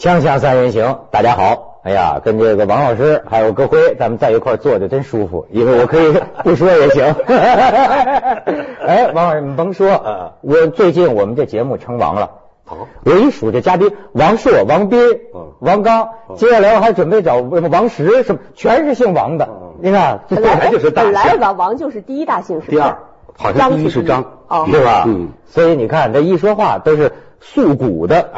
锵锵三人行，大家好。哎呀，跟这个王老师还有葛辉，咱们在一块儿坐着真舒服，因为我可以不说也行。哎，王老师，你甭说，我最近我们这节目称王了。好，我一数这嘉宾，王朔、王斌、王刚，接下来我还准备找王石，什么全是姓王的。你看，这本来就是大本来吧，王就是第一大姓是第二，好像第一是张，哦，是吧？嗯，所以你看这一说话都是素古的。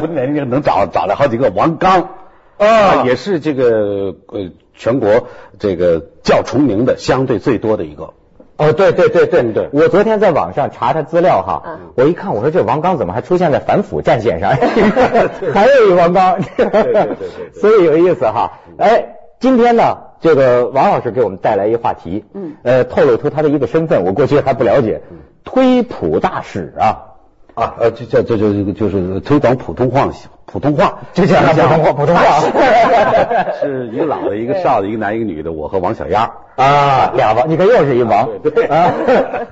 不能能找找来好几个王刚。啊，也是这个呃全国这个叫重名的相对最多的一个。哦，对对对对对。我昨天在网上查他资料哈，嗯。我一看，我说这王刚怎么还出现在反腐战线上？还有一王刚，对对对对所以有意思哈。哎，今天呢，这个王老师给我们带来一话题，嗯，呃，透露出他的一个身份，我过去还不了解，推普大使啊。啊，呃，这这这这这个就是推广普通话，普通话，就叫普通话，普通话 是一个老的，一个少的，一个男一个女的，我和王小丫啊，俩王，你看又是一王，对对啊，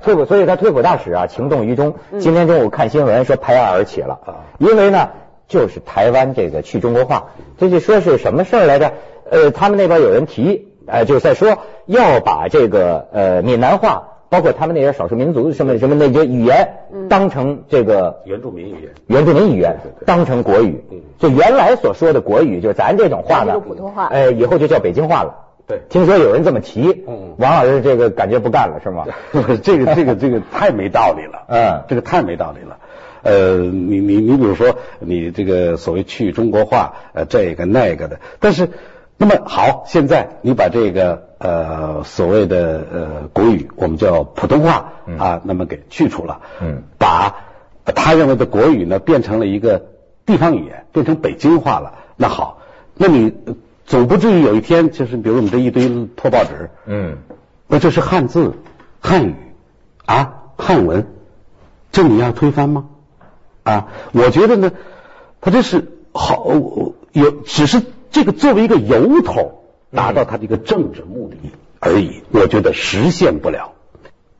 推普，所以他退普大使啊，情动于衷。今天中午看新闻说拍案而起了啊，因为呢，就是台湾这个去中国化，这就说是什么事儿来着？呃，他们那边有人提议，呃，就是在说要把这个呃闽南话。包括他们那些少数民族什么什么那些语言，当成这个原住民语言，原住民语言当成国语，就原来所说的国语，就咱这种话呢，普通话，哎，以后就叫北京话了。对，听说有人这么提，嗯，王老师这个感觉不干了是吗？这个这个这个太没道理了，嗯，这个太没道理了。呃，你你你比如说你这个所谓去中国化，呃，这个那个的，但是那么好，现在你把这个呃所谓的呃国语，我们叫普通话啊，那么给去除了，嗯，把他认为的国语呢变成了一个地方语言，变成北京话了。那好，那你总不至于有一天就是比如我们这一堆破报纸，嗯，那这是汉字、汉语啊，汉文，这你要推翻吗？啊，我觉得呢，他这是好有，只是这个作为一个由头，达到他的一个政治目的而已。我觉得实现不了。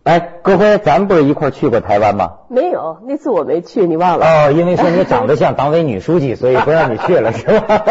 哎，各辉，咱不是一块去过台湾吗？没有，那次我没去，你忘了？哦，因为说你长得像党委女书记，所以不让你去了，是吧？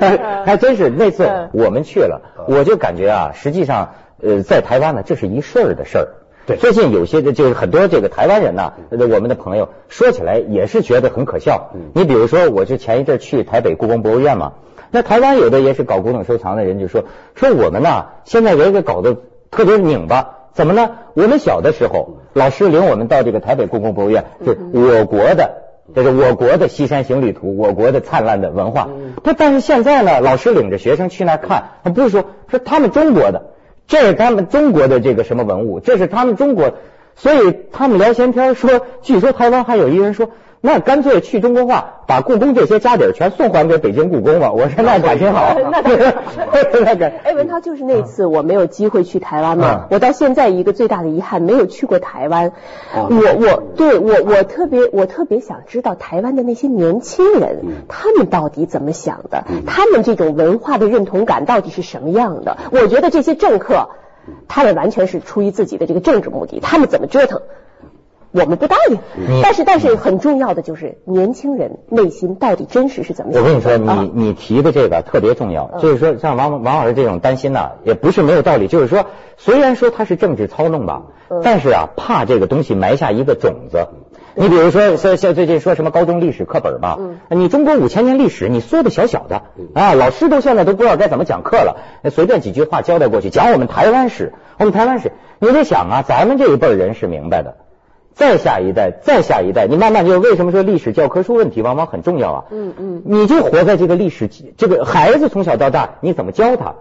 还真是那次我们去了，我就感觉啊，实际上呃，在台湾呢，这是一事儿的事儿。对，最近有些的，就是很多这个台湾人呐，我们的朋友说起来也是觉得很可笑。你比如说，我就前一阵去台北故宫博物院嘛，那台湾有的也是搞古董收藏的人就说，说我们呐，现在人给搞得特别拧巴。怎么呢？我们小的时候，老师领我们到这个台北故宫博物院，是我国的，这是我国的西山行旅图，我国的灿烂的文化。他，但是现在呢，老师领着学生去那看，他不是说说他们中国的，这是他们中国的这个什么文物，这是他们中国，所以他们聊闲天说，据说台湾还有一人说。那干脆去中国化，把故宫这些家底儿全送还给北京故宫吧。我说那感情好，那 那感。哎，文涛就是那次我没有机会去台湾嘛，我到现在一个最大的遗憾没有去过台湾。我我对我我特别我特别想知道台湾的那些年轻人，他们到底怎么想的？他们这种文化的认同感到底是什么样的？我觉得这些政客，他们完全是出于自己的这个政治目的，他们怎么折腾？我们不答应，但是但是很重要的就是年轻人内心到底真实是怎么想的？我跟你说，你你提的这个特别重要，就是说像王王老师这种担心呢，也不是没有道理。就是说，虽然说他是政治操弄吧，但是啊，怕这个东西埋下一个种子。你比如说，像像最近说什么高中历史课本吧，你中国五千年历史，你缩的小小的啊，老师都现在都不知道该怎么讲课了，随便几句话交代过去，讲我们台湾史，我们台湾史，你得想啊，咱们这一辈人是明白的。再下一代，再下一代，你慢慢就为什么说历史教科书问题往往很重要啊？嗯嗯，你就活在这个历史，这个孩子从小到大你怎么教他，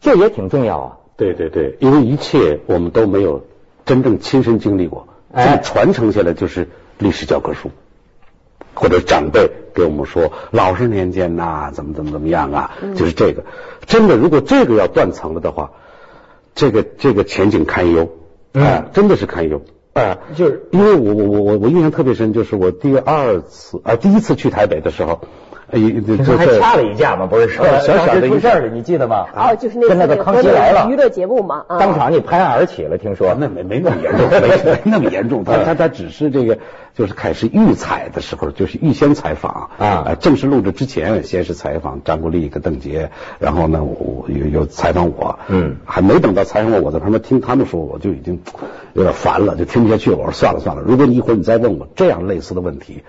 这也挺重要啊。对对对，因为一切我们都没有真正亲身经历过，这个传承下来就是历史教科书，或者长辈给我们说老师年间呐，怎么怎么怎么样啊，就是这个。真的，如果这个要断层了的话，这个这个前景堪忧，啊，真的是堪忧。啊，就是因为我我我我我印象特别深，就是我第二次啊第一次去台北的时候，哎，你说还掐了一架嘛？不是说小小的一事儿，你记得吗？哦，就是那跟那个康熙来了娱乐节目嘛，当场你拍案而起了，听说那没没那么严重，没没那么严重。他 他他只是这个，就是开始预采的时候，就是预先采访啊，正式录制之前，先是采访张国立跟邓婕，然后呢，我有有采访我，嗯，还没等到采访我，我在旁边听他们说，我就已经有点烦了，就听不下去了。我说算了算了，如果你一会儿你再问我这样类似的问题。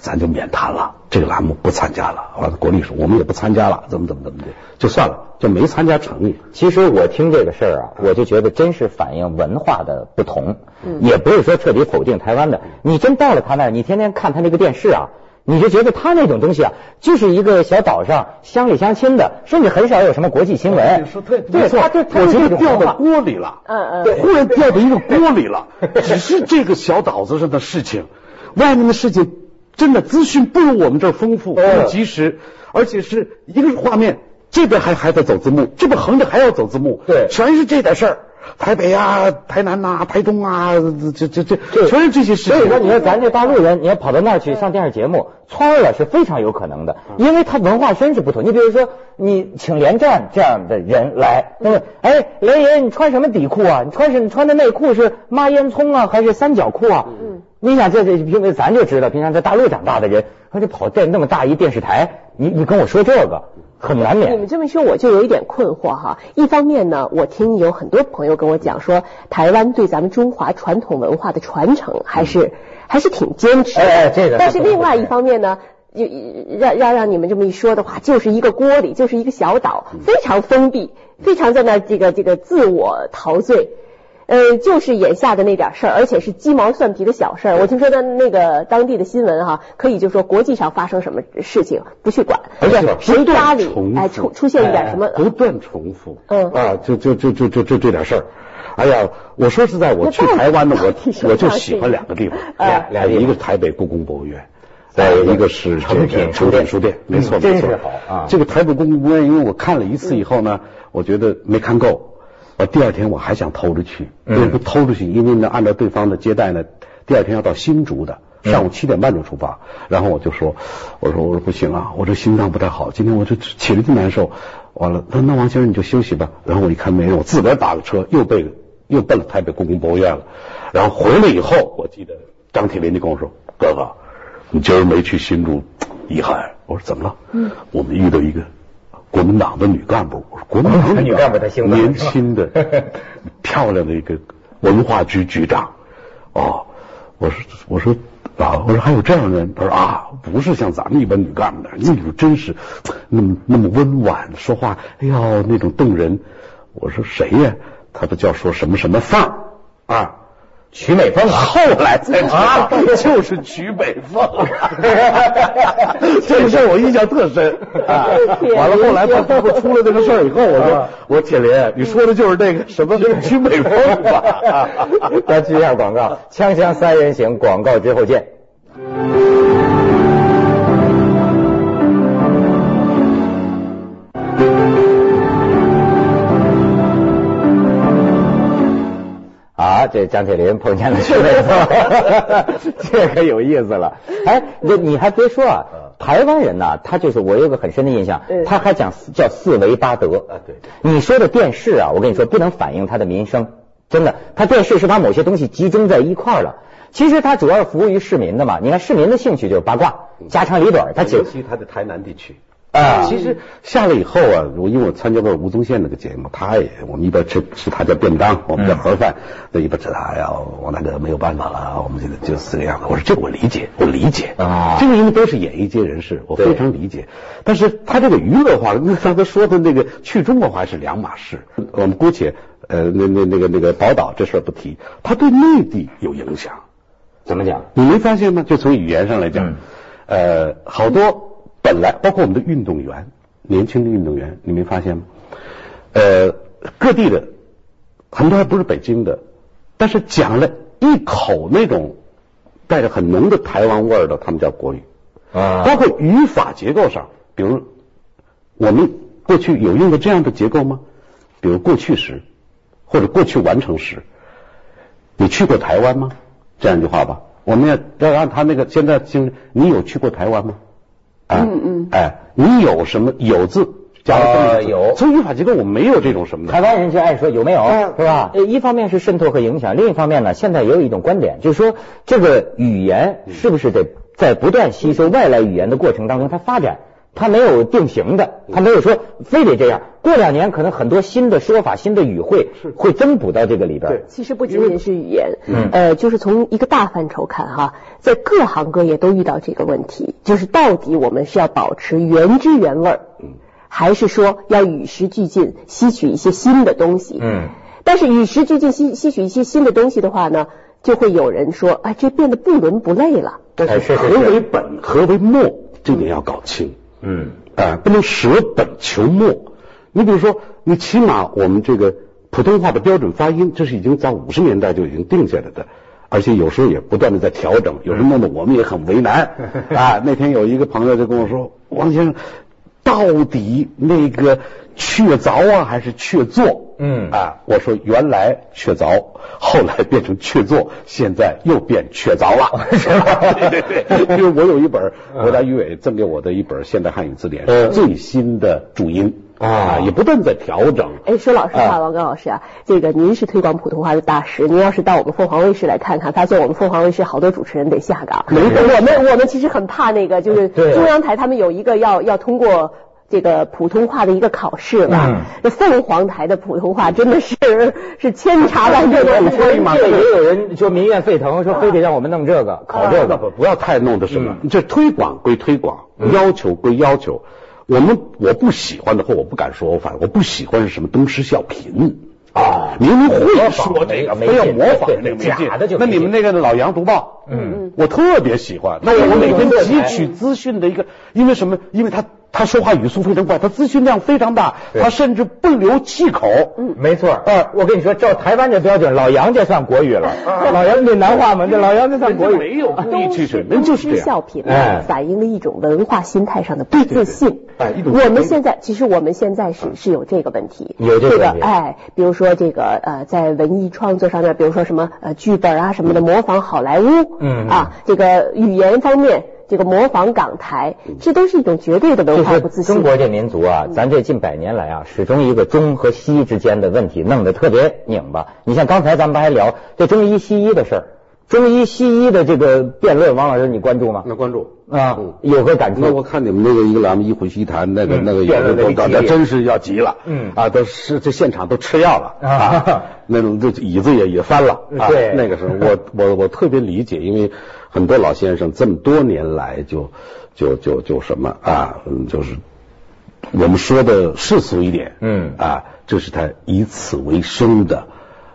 咱就免谈了，这个栏目不参加了。完了，国立说我们也不参加了，怎么怎么怎么的，就算了，就没参加成立。其实我听这个事儿啊，我就觉得真是反映文化的不同，也不是说彻底否定台湾的。你真到了他那儿，你天天看他那个电视啊，你就觉得他那种东西啊，就是一个小岛上乡里乡亲的，甚至很少有什么国际新闻。对，对，他这我觉得掉到锅里了，嗯嗯，忽然掉到一个锅里了，只是这个小岛子上的事情，外面的事情。真的资讯不如我们这儿丰富，不及时，而且是一个画面，这边还还在走字幕，这边横着还要走字幕，对，全是这点事儿，台北啊、台南呐、台中啊，这这这，全是这些事情。所以说，你说咱这大陆人，你要跑到那儿去上电视节目，窜了是非常有可能的，因为他文化深是不同。你比如说，你请连战这样的人来，那么，哎，连爷，你穿什么底裤啊？你穿是你穿的内裤是抹烟囱啊，还是三角裤啊？嗯。你想这这因为咱就知道，平常在大陆长大的人，他就跑在那么大一电视台，你你跟我说这个很难免。你们这么说，我就有一点困惑哈。一方面呢，我听有很多朋友跟我讲说，台湾对咱们中华传统文化的传承还是还是挺坚持。哎，这个。但是另外一方面呢，就让让让你们这么一说的话，就是一个锅里就是一个小岛，非常封闭，非常在那这个这个自我陶醉。呃，就是眼下的那点事儿，而且是鸡毛蒜皮的小事儿。我听说的那个当地的新闻哈，可以就说国际上发生什么事情不去管，而且谁家里哎出出现一点什么，不断重复，嗯啊，就就就就就就这点事儿。哎呀，我说实在，我去台湾呢，我我就喜欢两个地方，两两一个是台北故宫博物院，再一个是诚品诚品书店，没错没错，好啊。这个台北故宫博物院，因为我看了一次以后呢，我觉得没看够。第二天我还想偷着去，为不偷着去？因为呢，按照对方的接待呢，第二天要到新竹的，上午七点半就出发。然后我就说，我说我说不行啊，我这心脏不太好，今天我这起来就难受。完了，那那王先生你就休息吧。然后我一看没人，我自个儿打个车，又被又奔了台北故宫博物院了。然后回来以后，我记得张铁林就跟我说：“哥哥，你今儿没去新竹，遗憾。”我说怎么了？嗯，我们遇到一个。国民党的女干部，我说国民党女干部她姓年轻的、漂亮的一个文化局局长。哦，我说我说啊，我说还有这样的人？他说啊，不是像咱们一般女干部的，那女真是那么那么温婉，说话哎呦那种动人。我说谁呀？他不叫说什么什么范儿啊。曲美凤啊，后来才知道就是曲美凤，这个事儿我印象特深啊。完了，后来他他出了这个事儿以后，我说我说铁林，你说的就是那个什么曲美凤吧？咱接一下广告，锵锵三人行，广告之后见。啊，这张铁林碰见了 这可有意思了。哎，你你还别说啊，台湾人呐，他就是我有个很深的印象，他还讲叫四维八德啊。对，你说的电视啊，我跟你说不能反映他的民生，真的，他电视是把某些东西集中在一块了。其实他主要是服务于市民的嘛。你看市民的兴趣就是八卦、家长里短，他尤其他的台南地区。啊，其实下来以后啊，我因为我参加过吴宗宪那个节目，他也我们一边吃吃他家便当，我们叫盒饭，那一边吃他呀，我那个没有办法了，我们现在就是这个样子。我说这个我理解，我理解啊，这个因为都是演艺界人士，我非常理解。但是他这个娱乐化，那刚才说的那个去中国化是两码事。我们姑且呃那那那个那个宝岛这事儿不提，他对内地有影响。怎么讲？你没发现吗？就从语言上来讲，呃，好多。本来包括我们的运动员，年轻的运动员，你没发现吗？呃，各地的很多还不是北京的，但是讲了一口那种带着很浓的台湾味儿的，他们叫国语啊。包括语法结构上，比如我们过去有用过这样的结构吗？比如过去时或者过去完成时，你去过台湾吗？这样一句话吧，我们要要按他那个现在听，你有去过台湾吗？嗯嗯，哎，你有什么有字？加了有，从语法结构我没有这种什么的。台湾人就爱说有没有，是吧？呃，一方面是渗透和影响，另一方面呢，现在也有一种观点，就是说这个语言是不是得在不断吸收外来语言的过程当中，它发展，它没有定型的，它没有说非得这样。过两年可能很多新的说法、新的语汇会增补到这个里边。其实不仅仅是语言，呃，就是从一个大范畴看哈，在各行各业都遇到这个问题，就是到底我们是要保持原汁原味儿。还是说要与时俱进，吸取一些新的东西。嗯，但是与时俱进吸吸取一些新的东西的话呢，就会有人说，哎，这变得不伦不类了。但是何为本，何为末，这点要搞清。嗯，啊，不能舍本求末。你比如说，你起码我们这个普通话的标准发音，这是已经在五十年代就已经定下来的，而且有时候也不断的在调整，有时候弄得我们也很为难。啊，那天有一个朋友就跟我说，王先生。到底那个确凿啊，还是确凿？嗯啊，我说原来确凿，后来变成确凿，现在又变确凿了，是吧？对对对，因为我有一本国家语委赠给我的一本现代汉语字典，最新的注音啊，也不断在调整。哎，说老实话，王刚老师啊，这个您是推广普通话的大师，您要是到我们凤凰卫视来看看，发现我们凤凰卫视好多主持人得下岗。我们我们其实很怕那个，就是中央台他们有一个要要通过。这个普通话的一个考试吧，这凤凰台的普通话真的是 是千差万别。所以嘛，也有人说民怨沸腾，说非得让我们弄这个考这个，不不要太弄的什么。这推广归推广，要求归要求。我们我不喜欢的，或我不敢说，我反正我不喜欢是什么东施效颦啊。明明会说这个，非要模仿那个假的就。那你们那个老杨读报，嗯，我特别喜欢。那我每天汲取资讯的一个，因为什么？因为他。他说话语速非常快，他资讯量非常大，他甚至不留气口。嗯，没错。呃，我跟你说，照台湾这标准，老杨这算国语了。老杨这南话嘛，这老杨这算国语。没有故意去是，人就是这样。笑品反映了一种文化心态上的不自信。哎，我们现在其实我们现在是是有这个问题。有这个哎，比如说这个呃，在文艺创作上面，比如说什么呃剧本啊什么的，模仿好莱坞。嗯啊，这个语言方面。这个模仿港台，这都是一种绝对的文化不自信。中国这民族啊，咱这近百年来啊，始终一个中和西之间的问题弄得特别拧巴。你像刚才咱们还聊这中医西医的事儿，中医西医的这个辩论，王老师你关注吗？那关注啊，有何感触。那我看你们那个一个栏目一回西谈，那个那个辩论的那真是要急了。嗯啊，都是这现场都吃药了啊，那种这椅子也也翻了。对，那个时候我我我特别理解，因为。很多老先生这么多年来就就就就什么啊，就是我们说的世俗一点，嗯啊，这是他以此为生的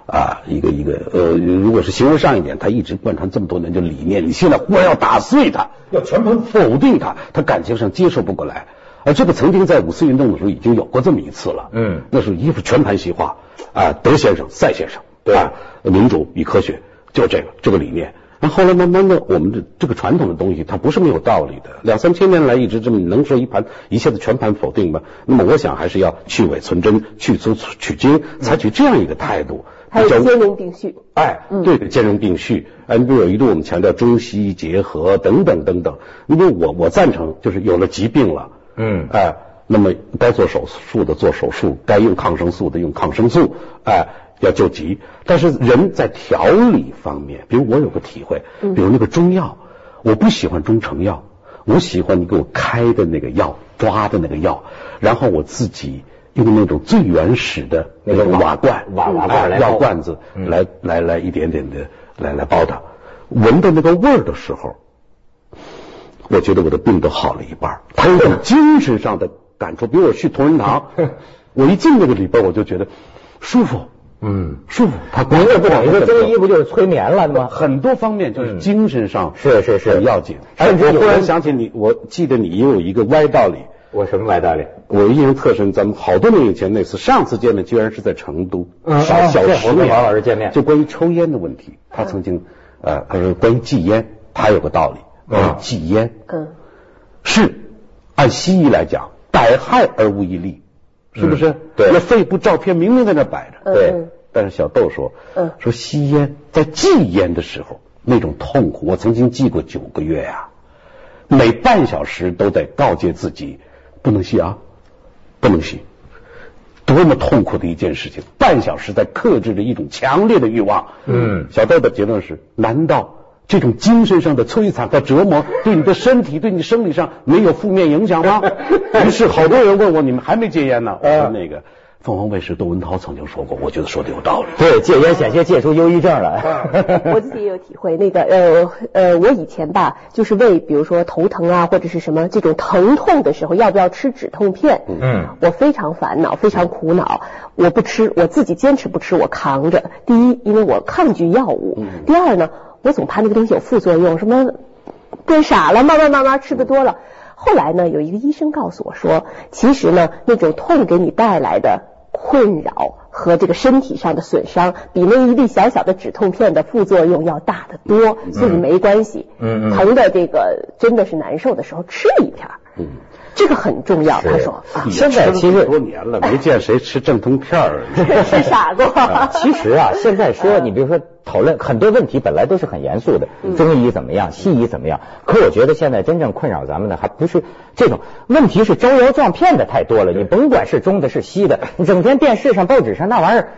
啊一个一个呃，如果是行为上一点，他一直贯穿这么多年就理念，你现在忽然要打碎他，要全盘否定他，他感情上接受不过来。而这个曾经在五四运动的时候已经有过这么一次了，嗯，那是一副全盘西化啊，德先生、赛先生，对吧？民主与科学就这个这个理念。那后来慢慢的，我们的这个传统的东西，它不是没有道理的。两三千年来一直这么，能说一盘一下子全盘否定吗？那么我想还是要去伪存真，去粗取精，采取这样一个态度。还有兼容并蓄。哎，对，兼容并蓄。哎，你比如有一度我们强调中西医结合等等等等。你比如我我赞成，就是有了疾病了，嗯，哎，那么该做手术的做手术，该用抗生素的用抗生素，哎。要救急，但是人在调理方面，比如我有个体会，比如那个中药，我不喜欢中成药，我喜欢你给我开的那个药，抓的那个药，然后我自己用那种最原始的那个瓦罐、瓦瓦罐、药罐子来来来一点点的来来煲它，闻到那个味儿的时候，我觉得我的病都好了一半，它有种精神上的感触。比如我去同仁堂，我一进那个里边，我就觉得舒服。嗯，舒服。他您这不等于说中医不就是催眠了吗？很多方面就是精神上是是是要紧。甚至我忽然想起你，我记得你也有一个歪道理。我什么歪道理？我印象特深。咱们好多年以前那次，上次见面居然是在成都。嗯，小小十年。王老师见面，就关于抽烟的问题。他曾经呃，他说关于戒烟，他有个道理。嗯，戒烟，嗯，是按西医来讲，百害而无一利。是不是？对，那肺部照片明明在那摆着。对，但是小豆说，嗯，说吸烟在戒烟的时候那种痛苦，我曾经戒过九个月呀，每半小时都得告诫自己不能吸啊，不能吸，多么痛苦的一件事情！半小时在克制着一种强烈的欲望。嗯，小豆的结论是：难道这种精神上的摧残和折磨对你的身体、对你生理上没有负面影响吗？于是好多人问我：你们还没戒烟呢？我说那个。凤凰卫视窦文涛曾经说过，我觉得说的有道理。对，戒烟险些戒出忧郁症来。我自己也有体会。那个呃呃，我以前吧，就是为比如说头疼啊或者是什么这种疼痛的时候，要不要吃止痛片？嗯，我非常烦恼，非常苦恼。我不吃，我自己坚持不吃，我扛着。第一，因为我抗拒药物；第二呢，我总怕那个东西有副作用，什么变傻了，慢慢慢慢吃的多了。后来呢，有一个医生告诉我说，其实呢，那种痛给你带来的困扰和这个身体上的损伤，比那一粒小小的止痛片的副作用要大得多，所以没关系。嗯嗯，疼的这个真的是难受的时候，吃一片。嗯。这个很重要，他说。现在其实多年了，没见谁吃正通片儿。是傻子。其实啊，现在说你比如说讨论很多问题，本来都是很严肃的，中医怎么样，西医怎么样。可我觉得现在真正困扰咱们的还不是这种问题，是招摇撞骗的太多了。你甭管是中的，是西的，你整天电视上、报纸上那玩意儿。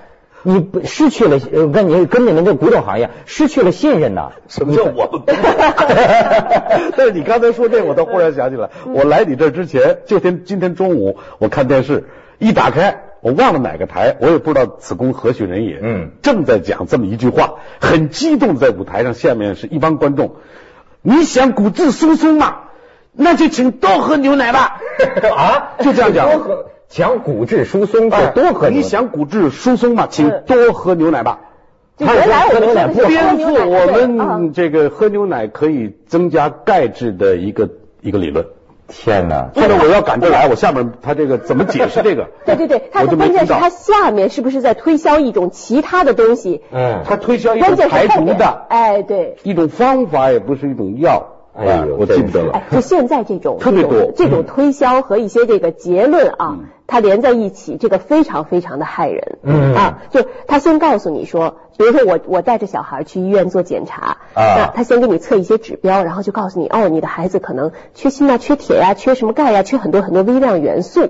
你不失去了，跟你跟你们这古董行业失去了信任呐？什么叫我们？但是你刚才说这，我倒忽然想起来，我来你这之前，这天今天中午我看电视，一打开，我忘了哪个台，我也不知道此公何许人也。嗯，正在讲这么一句话，很激动，在舞台上，下面是一帮观众。你想骨质疏松吗？那就请多喝牛奶吧。啊，就这样讲。想骨质疏松，多喝。你想骨质疏松嘛，请多喝牛奶吧。原来喝牛奶不颠覆我们这个喝牛奶可以增加钙质的一个一个理论。天哪！后来我要赶着来，我下面他这个怎么解释这个？对 对对，他关键是他下面是不是在推销一种其他的东西？嗯，他推销一种排毒的，哎，对，一种方法也不是一种药。哎呦，我记不得了。就现在这种 特别多这种推销和一些这个结论啊，它连在一起，这个非常非常的害人。嗯啊，就他先告诉你说，比如说我我带着小孩去医院做检查，啊，他先给你测一些指标，然后就告诉你，哦，你的孩子可能缺锌啊、缺铁呀、缺什么钙呀、缺很多很多微量元素。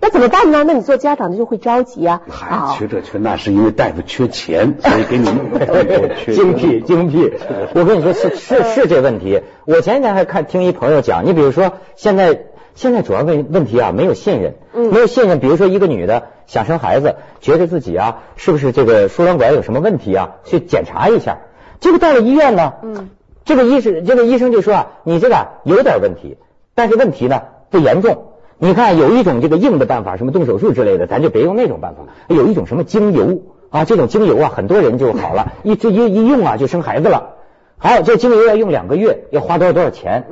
那怎么办呢？那你做家长的就会着急啊！嗨，缺这缺那是因为大夫缺钱，所以给你弄的精辟精辟。我跟你说是是是这问题。我前几天还看听一朋友讲，你比如说现在现在主要问问题啊，没有信任，没有信任。比如说一个女的想生孩子，觉得自己啊是不是这个输卵管有什么问题啊，去检查一下。结果到了医院呢，嗯，这个医生这个医生就说啊，你这个有点问题，但是问题呢不严重。你看，有一种这个硬的办法，什么动手术之类的，咱就别用那种办法。有一种什么精油啊，这种精油啊，很多人就好了，一这一一用啊，就生孩子了。好，这精油要用两个月，要花多少多少钱？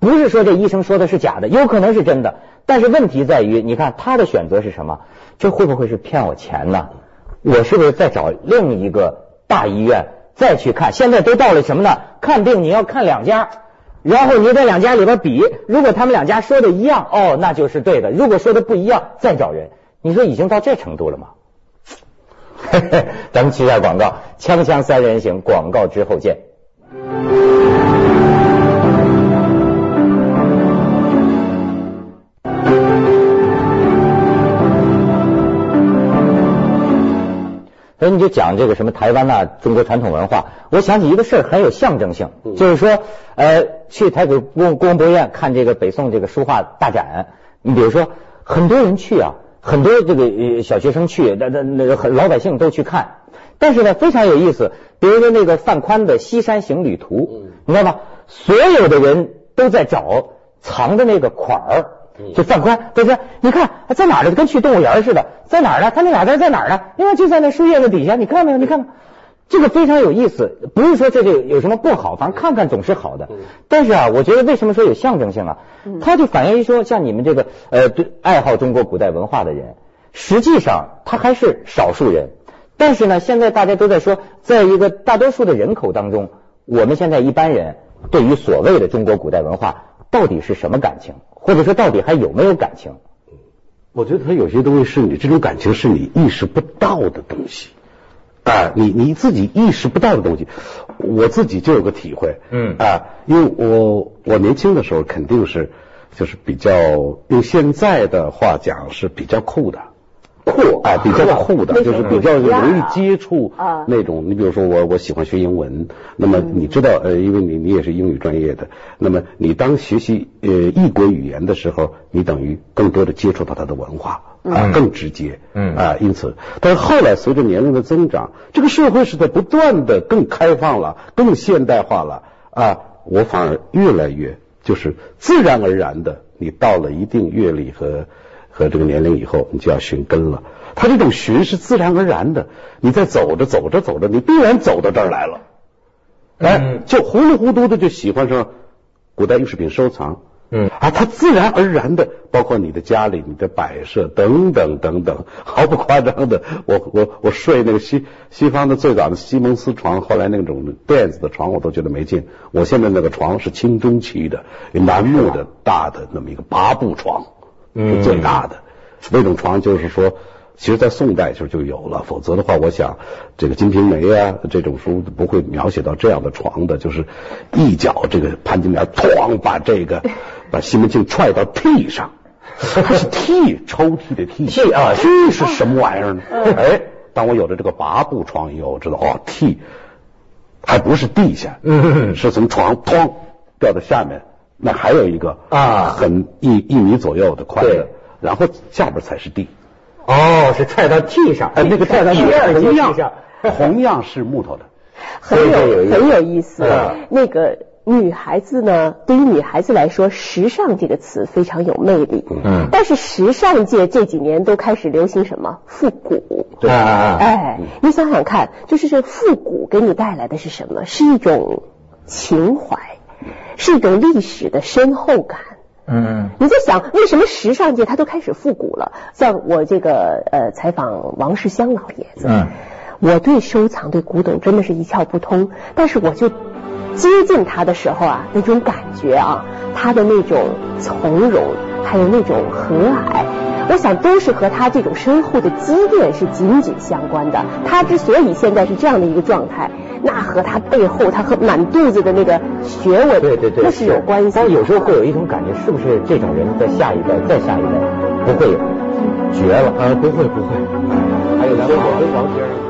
不是说这医生说的是假的，有可能是真的。但是问题在于，你看他的选择是什么？这会不会是骗我钱呢？我是不是再找另一个大医院再去看？现在都到了什么呢？看病你要看两家。然后你在两家里边比，如果他们两家说的一样，哦，那就是对的；如果说的不一样，再找人。你说已经到这程度了吗？咱们去下广告，锵锵三人行，广告之后见。所以你就讲这个什么台湾呐，中国传统文化。我想起一个事儿，很有象征性，就是说，呃，去台北故故宫博物院看这个北宋这个书画大展。你比如说，很多人去啊，很多这个小学生去，那那那老百姓都去看。但是呢，非常有意思。比如说那个范宽的《西山行旅图》，你知道吗？所有的人都在找藏的那个款儿。就放宽，他说：“你看在哪儿呢？跟去动物园似的，在哪儿呢？他那俩字在哪儿呢？因为就在那树叶子底下，你看到没有？你看，这个非常有意思。不是说这就有什么不好，反正看看总是好的。但是啊，我觉得为什么说有象征性啊？它就反映于说，像你们这个呃，对爱好中国古代文化的人，实际上他还是少数人。但是呢，现在大家都在说，在一个大多数的人口当中，我们现在一般人对于所谓的中国古代文化到底是什么感情？”或者说，到底还有没有感情？我觉得他有些东西是你这种感情是你意识不到的东西啊，你你自己意识不到的东西。我自己就有个体会，嗯啊，因为我我年轻的时候肯定是就是比较用现在的话讲是比较酷的。酷啊，比较酷的，就是比较容易接触那种。你比如说我，我喜欢学英文，那么你知道呃，因为你你也是英语专业的，那么你当学习呃异国语言的时候，你等于更多的接触到它的文化啊，更直接，嗯啊，因此，但是后来随着年龄的增长，这个社会是在不断的更开放了，更现代化了啊，我反而越来越就是自然而然的，你到了一定阅历和。和这个年龄以后，你就要寻根了。他这种寻是自然而然的，你在走着走着走着，你必然走到这儿来了。哎，就糊里糊涂的就喜欢上古代艺术品收藏。嗯，啊，他自然而然的，包括你的家里、你的摆设等等等等，毫不夸张的，我我我睡那个西西方的最早的西蒙斯床，后来那种垫子的床，我都觉得没劲。我现在那个床是清中期的楠木的大的那么一个八步床。是最大的那种床，就是说，其实，在宋代时候就有了，否则的话，我想这个《金瓶梅》啊这种书不会描写到这样的床的，就是一脚这个潘金莲哐把这个把西门庆踹到屉上，是屉抽屉的屉屉啊，屉是什么玩意儿呢？哎，当我有了这个八步床以后，我知道哦，屉还不是地下，嗯，是从床哐掉到下面。那还有一个啊，很一一米左右的宽的，然后下边才是地。哦，是踹到地上，哎那个踹到地上，同样是木头的，很有很有意思。那个女孩子呢，对于女孩子来说，时尚这个词非常有魅力。嗯，但是时尚界这几年都开始流行什么复古？对啊，哎，你想想看，就是这复古给你带来的是什么？是一种情怀。是一种历史的深厚感。嗯，你在想为什么时尚界它都开始复古了？像我这个呃采访王世襄老爷子，嗯，我对收藏对古董真的是一窍不通，但是我就接近他的时候啊，那种感觉啊，他的那种从容，还有那种和蔼，我想都是和他这种深厚的积淀是紧紧相关的。他之所以现在是这样的一个状态。那和他背后，他和满肚子的那个学问，对对对，那是有关系。但有时候会有一种感觉，是不是这种人在下一代、再下一代不会有绝了？啊，不会不会。还有咱们王王先生。